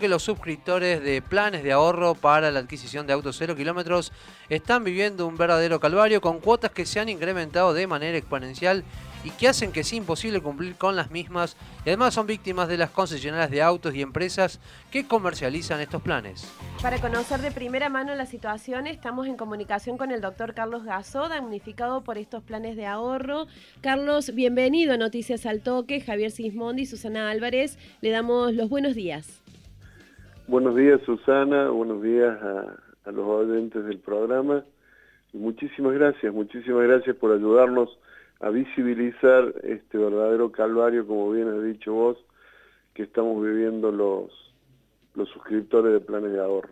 que los suscriptores de planes de ahorro para la adquisición de autos cero kilómetros están viviendo un verdadero calvario con cuotas que se han incrementado de manera exponencial y que hacen que sea imposible cumplir con las mismas y además son víctimas de las concesionarias de autos y empresas que comercializan estos planes. Para conocer de primera mano la situación estamos en comunicación con el doctor Carlos Gasó, damnificado por estos planes de ahorro. Carlos, bienvenido a Noticias al Toque, Javier Sismondi y Susana Álvarez, le damos los buenos días. Buenos días Susana, buenos días a, los oyentes del programa y muchísimas gracias, muchísimas gracias por ayudarnos a visibilizar este verdadero calvario, como bien has dicho vos, que estamos viviendo los, los suscriptores de planes de ahorro.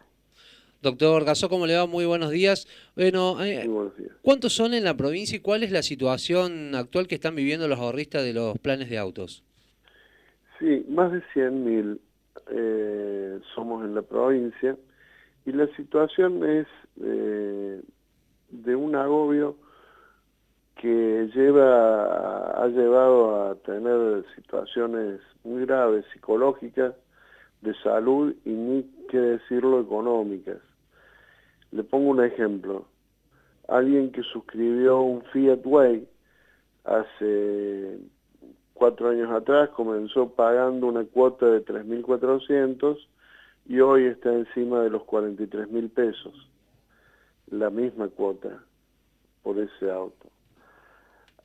Doctor Gasó, ¿cómo le va? Muy buenos días. Bueno, eh, buenos días. ¿cuántos son en la provincia y cuál es la situación actual que están viviendo los ahorristas de los planes de autos? Sí, más de 100.000 eh, somos en la provincia y la situación es eh, de un agobio que lleva ha llevado a tener situaciones muy graves psicológicas de salud y ni que decirlo económicas. Le pongo un ejemplo. Alguien que suscribió un Fiat Way hace cuatro años atrás comenzó pagando una cuota de 3.400 y hoy está encima de los 43.000 pesos, la misma cuota por ese auto.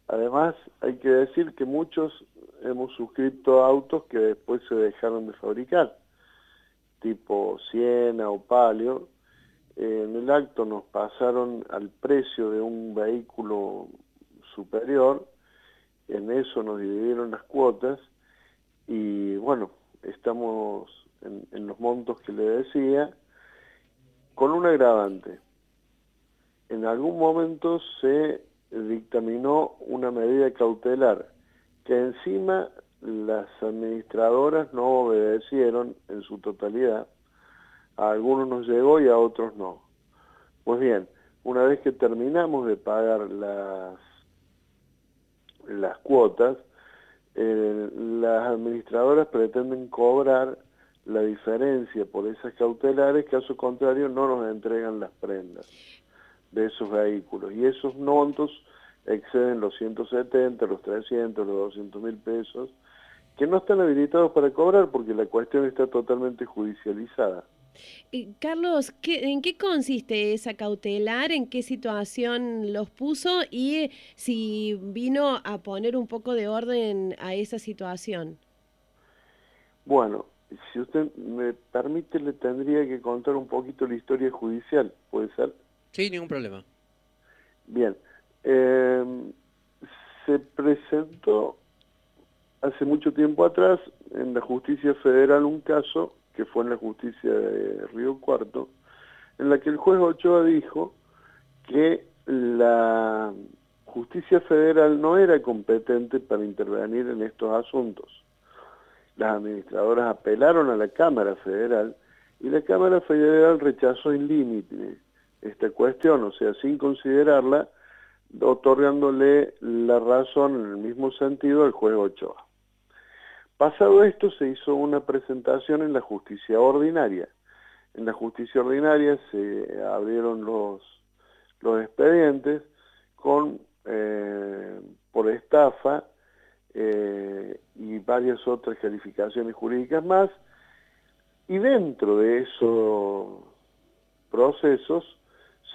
Además, hay que decir que muchos hemos suscrito autos que después se dejaron de fabricar, tipo Siena o Palio. En el acto nos pasaron al precio de un vehículo superior en eso nos dividieron las cuotas y bueno, estamos en, los montos que le decía, con un agravante. En algún momento se dictaminó una medida cautelar que encima las administradoras no obedecieron en su totalidad. A algunos nos llegó y a otros no. Pues bien, una vez que terminamos de pagar las las cuotas, eh, las administradoras pretenden cobrar la diferencia por esas cautelares, caso contrario no nos entregan las prendas de esos vehículos. Y esos montos exceden los 170, los 300, los 200 mil pesos, que no están habilitados para cobrar porque la cuestión está totalmente judicializada. Carlos, ¿en qué consiste esa cautelar? ¿En qué situación los puso? Y si vino a poner un poco de orden a esa situación. Bueno, si usted me permite, le tendría que contar un poquito la historia judicial, ¿puede ser? Sí, ningún problema. Bien, eh, se presentó hace mucho tiempo atrás en la justicia federal un caso que fue en la justicia de Río Cuarto, en la que el juez Ochoa dijo que la justicia federal no era competente para intervenir en estos asuntos. Las administradoras apelaron a la Cámara Federal y la Cámara Federal rechazó en límite esta cuestión, o sea, sin considerarla, otorgándole la razón en el mismo sentido al juez Ochoa. Pasado esto se hizo una presentación en la justicia ordinaria. En la justicia ordinaria se abrieron los, los expedientes con, eh, por estafa eh, y varias otras calificaciones jurídicas más. Y dentro de esos procesos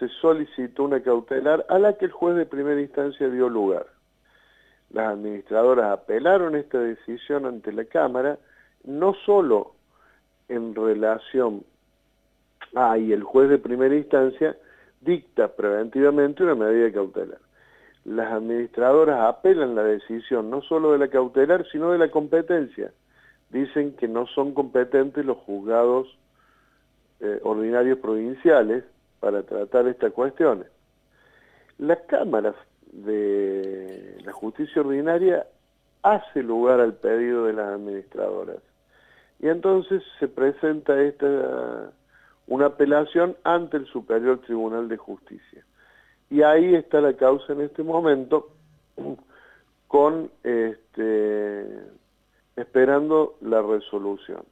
se solicitó una cautelar a la que el juez de primera instancia dio lugar las administradoras apelaron esta decisión ante la Cámara, no solo en relación a, y el juez de primera instancia dicta preventivamente una medida cautelar. Las administradoras apelan la decisión no solo de la cautelar, sino de la competencia. Dicen que no son competentes los juzgados eh, ordinarios provinciales para tratar estas cuestiones. La Cámara de la justicia ordinaria hace lugar al pedido de las administradoras. Y entonces se presenta esta una apelación ante el Superior Tribunal de Justicia. Y ahí está la causa en este momento con este esperando la resolución.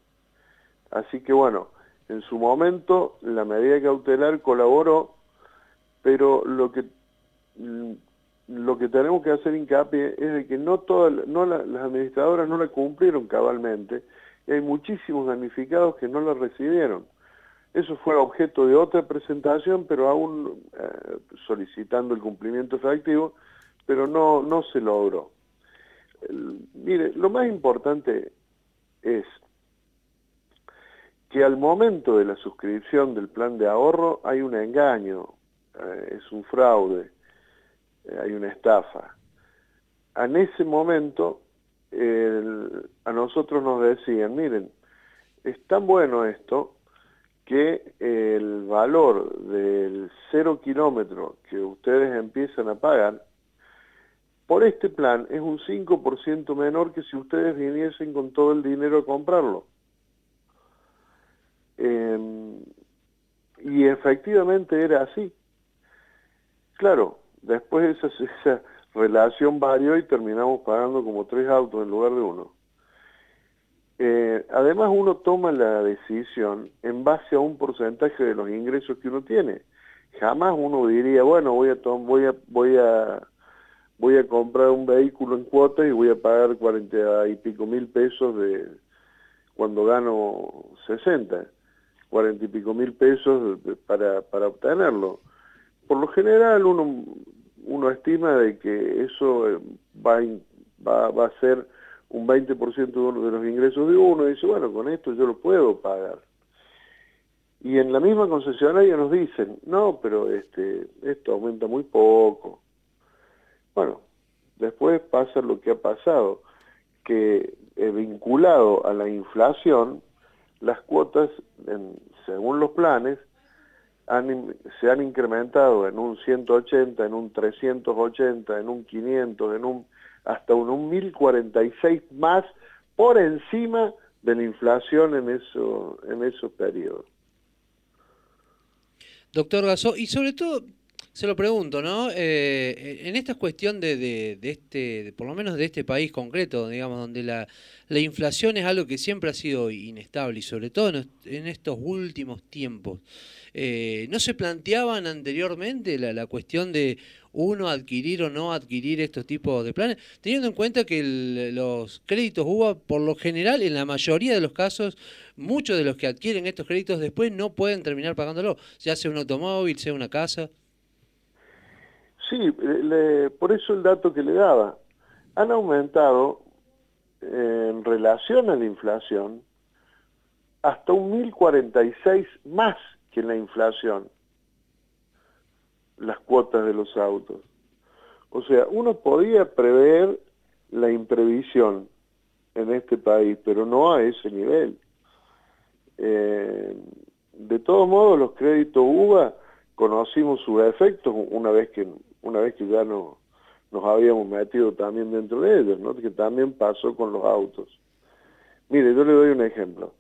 Así que bueno, en su momento la medida cautelar colaboró, pero lo que lo que tenemos que hacer hincapié es de que no todas no las administradoras no la cumplieron cabalmente y hay muchísimos damnificados que no la recibieron. Eso fue objeto de otra presentación, pero aún eh, solicitando el cumplimiento efectivo, pero no, no se logró. mire, lo más importante es que al momento de la suscripción del plan de ahorro hay un engaño, eh, es un fraude, hay una estafa. En ese momento a nosotros nos decían, miren, es tan bueno esto que el valor del cero kilómetro que ustedes empiezan a pagar, por este plan es un 5% menor que si ustedes viniesen con todo el dinero a comprarlo. Em, y efectivamente era así. Claro, después esa, esa relación varió y terminamos pagando como tres autos en lugar de uno. Eh, además uno toma la decisión en base a un porcentaje de los ingresos que uno tiene. Jamás uno diría, bueno, voy a, voy a, voy a, voy a comprar un vehículo en cuotas y voy a pagar cuarenta y pico mil pesos de cuando gano 60, cuarenta y pico mil pesos para, para obtenerlo. Por lo general uno, uno estima de que eso eh, va, va, va a ser un 20% de los ingresos de uno y dice, bueno, con esto yo lo puedo pagar. Y en la misma concesionaria nos dicen, no, pero este, esto aumenta muy poco. Bueno, después pasa lo que ha pasado, que eh, vinculado a la inflación, las cuotas, según los planes, se han incrementado en un 180, en un 380, en un 500, en un hasta un 1046 más por encima de la inflación en, eso, en esos periodos. Doctor Gasó, y sobre todo, se lo pregunto, ¿no? Eh, en esta cuestión de, de, este, por lo menos de este país concreto, digamos, donde la, la, inflación es algo que siempre ha sido inestable y sobre todo en, estos últimos tiempos, eh, ¿no se planteaban anteriormente la, la cuestión de uno adquirir o no adquirir estos tipos de planes, teniendo en cuenta que los créditos UBA, por lo general, en la mayoría de los casos, muchos de los que adquieren estos créditos después no pueden terminar pagándolo, ya sea un automóvil, sea una casa. Sí, por eso el dato que le daba. Han aumentado en relación a la inflación hasta un 1046 más que la inflación las cuotas de los autos. O sea, uno podía prever la imprevisión en este país, pero no a ese nivel. Eh, de todos modos, los créditos UBA conocimos sus efectos una vez que una vez que ya no, nos habíamos metido también dentro de ellos, ¿no? que también pasó con los autos. Mire, yo le doy un ejemplo.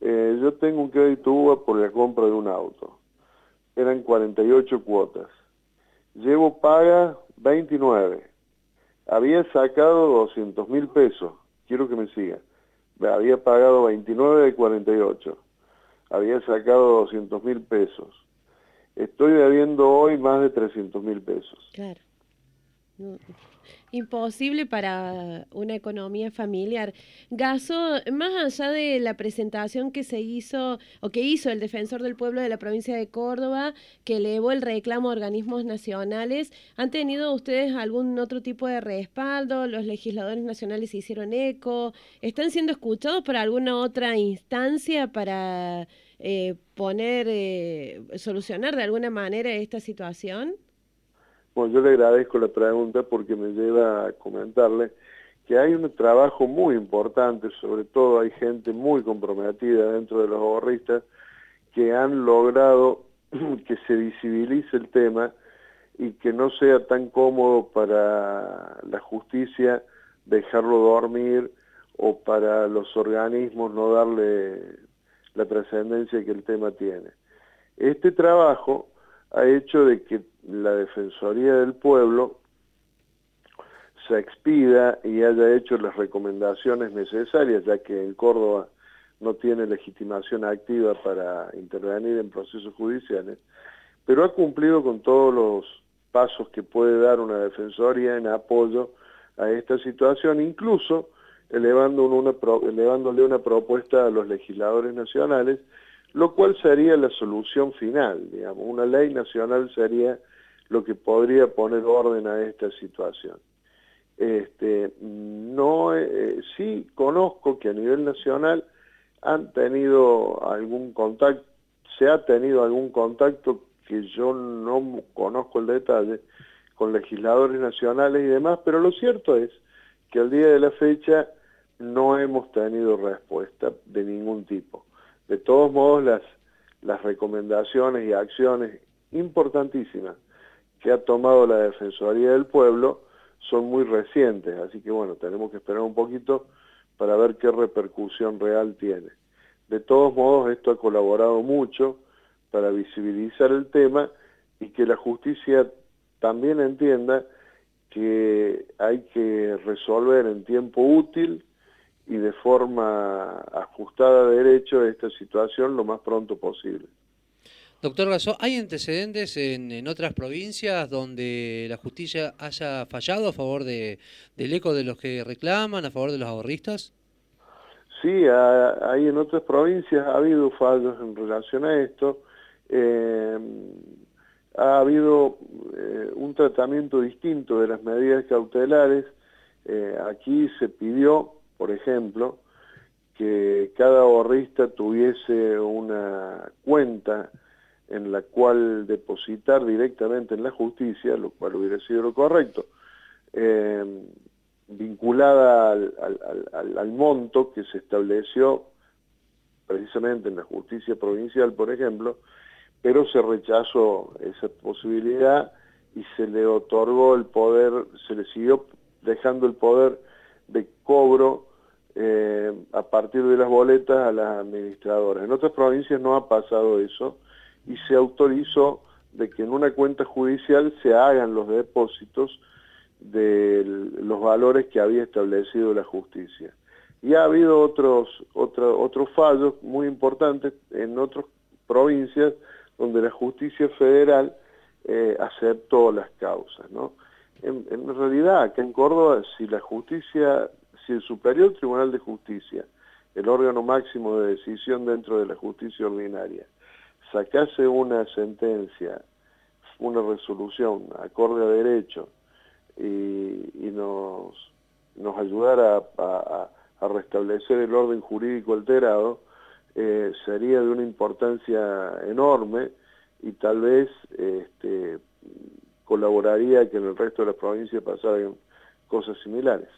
Eh, yo tengo un crédito UBA por la compra de un auto eran 48 cuotas. Llevo paga 29. Había sacado 200 mil pesos. Quiero que me siga. Había pagado 29 de 48. Había sacado 200 mil pesos. Estoy debiendo hoy más de 300 mil pesos. Claro imposible para una economía familiar. Gaso, más allá de la presentación que se hizo o que hizo el defensor del pueblo de la provincia de Córdoba, que elevó el reclamo a organismos nacionales, ¿han tenido ustedes algún otro tipo de respaldo? ¿Los legisladores nacionales se hicieron eco? ¿Están siendo escuchados por alguna otra instancia para eh, poner, eh, solucionar de alguna manera esta situación? Bueno, yo le agradezco la pregunta porque me lleva a comentarle que hay un trabajo muy importante, sobre todo hay gente muy comprometida dentro de los ahorristas que han logrado que se visibilice el tema y que no sea tan cómodo para la justicia dejarlo dormir o para los organismos no darle la trascendencia que el tema tiene. Este trabajo ha hecho de que la Defensoría del Pueblo se expida y haya hecho las recomendaciones necesarias, ya que en Córdoba no tiene legitimación activa para intervenir en procesos judiciales, pero ha cumplido con todos los pasos que puede dar una defensoría en apoyo a esta situación, incluso elevando una, elevándole una propuesta a los legisladores nacionales, lo cual sería la solución final, digamos, una ley nacional sería lo que podría poner orden a esta situación. Este, no, eh, sí conozco que a nivel nacional han tenido algún contacto, se ha tenido algún contacto que yo no conozco el detalle con legisladores nacionales y demás, pero lo cierto es que al día de la fecha no hemos tenido respuesta de ningún tipo. De todos modos, las, las recomendaciones y acciones importantísimas que ha tomado la Defensoría del Pueblo son muy recientes, así que bueno, tenemos que esperar un poquito para ver qué repercusión real tiene. De todos modos, esto ha colaborado mucho para visibilizar el tema y que la justicia también entienda que hay que resolver en tiempo útil y de forma ajustada a derecho esta situación lo más pronto posible. Doctor Gasó, ¿hay antecedentes en, otras provincias donde la justicia haya fallado a favor de, del eco de los que reclaman, a favor de los ahorristas? Sí, hay en otras provincias ha habido fallos en relación a esto. Eh, ha habido eh, un tratamiento distinto de las medidas cautelares. Eh, aquí se pidió, por ejemplo, que cada ahorrista tuviese una cuenta en la cual depositar directamente en la justicia, lo cual hubiera sido lo correcto, vinculada al, monto que se estableció precisamente en la justicia provincial, por ejemplo, pero se rechazó esa posibilidad y se le otorgó el poder, se le siguió dejando el poder de cobro eh, a partir de las boletas a las administradoras. En otras provincias no ha pasado eso y se autorizó de que en una cuenta judicial se hagan los depósitos de los valores que había establecido la justicia. Y ha habido otros, otros fallos muy importantes en otras provincias donde la justicia federal eh, aceptó las causas. ¿no? En, realidad, acá en Córdoba, si la justicia, si el Superior Tribunal de Justicia, el órgano máximo de decisión dentro de la justicia ordinaria, sacase una sentencia, una resolución acorde a derecho, y, nos, nos ayudara a, restablecer el orden jurídico alterado, eh, sería de una importancia enorme y tal vez este, colaboraría que en el resto de las provincias pasaran cosas similares.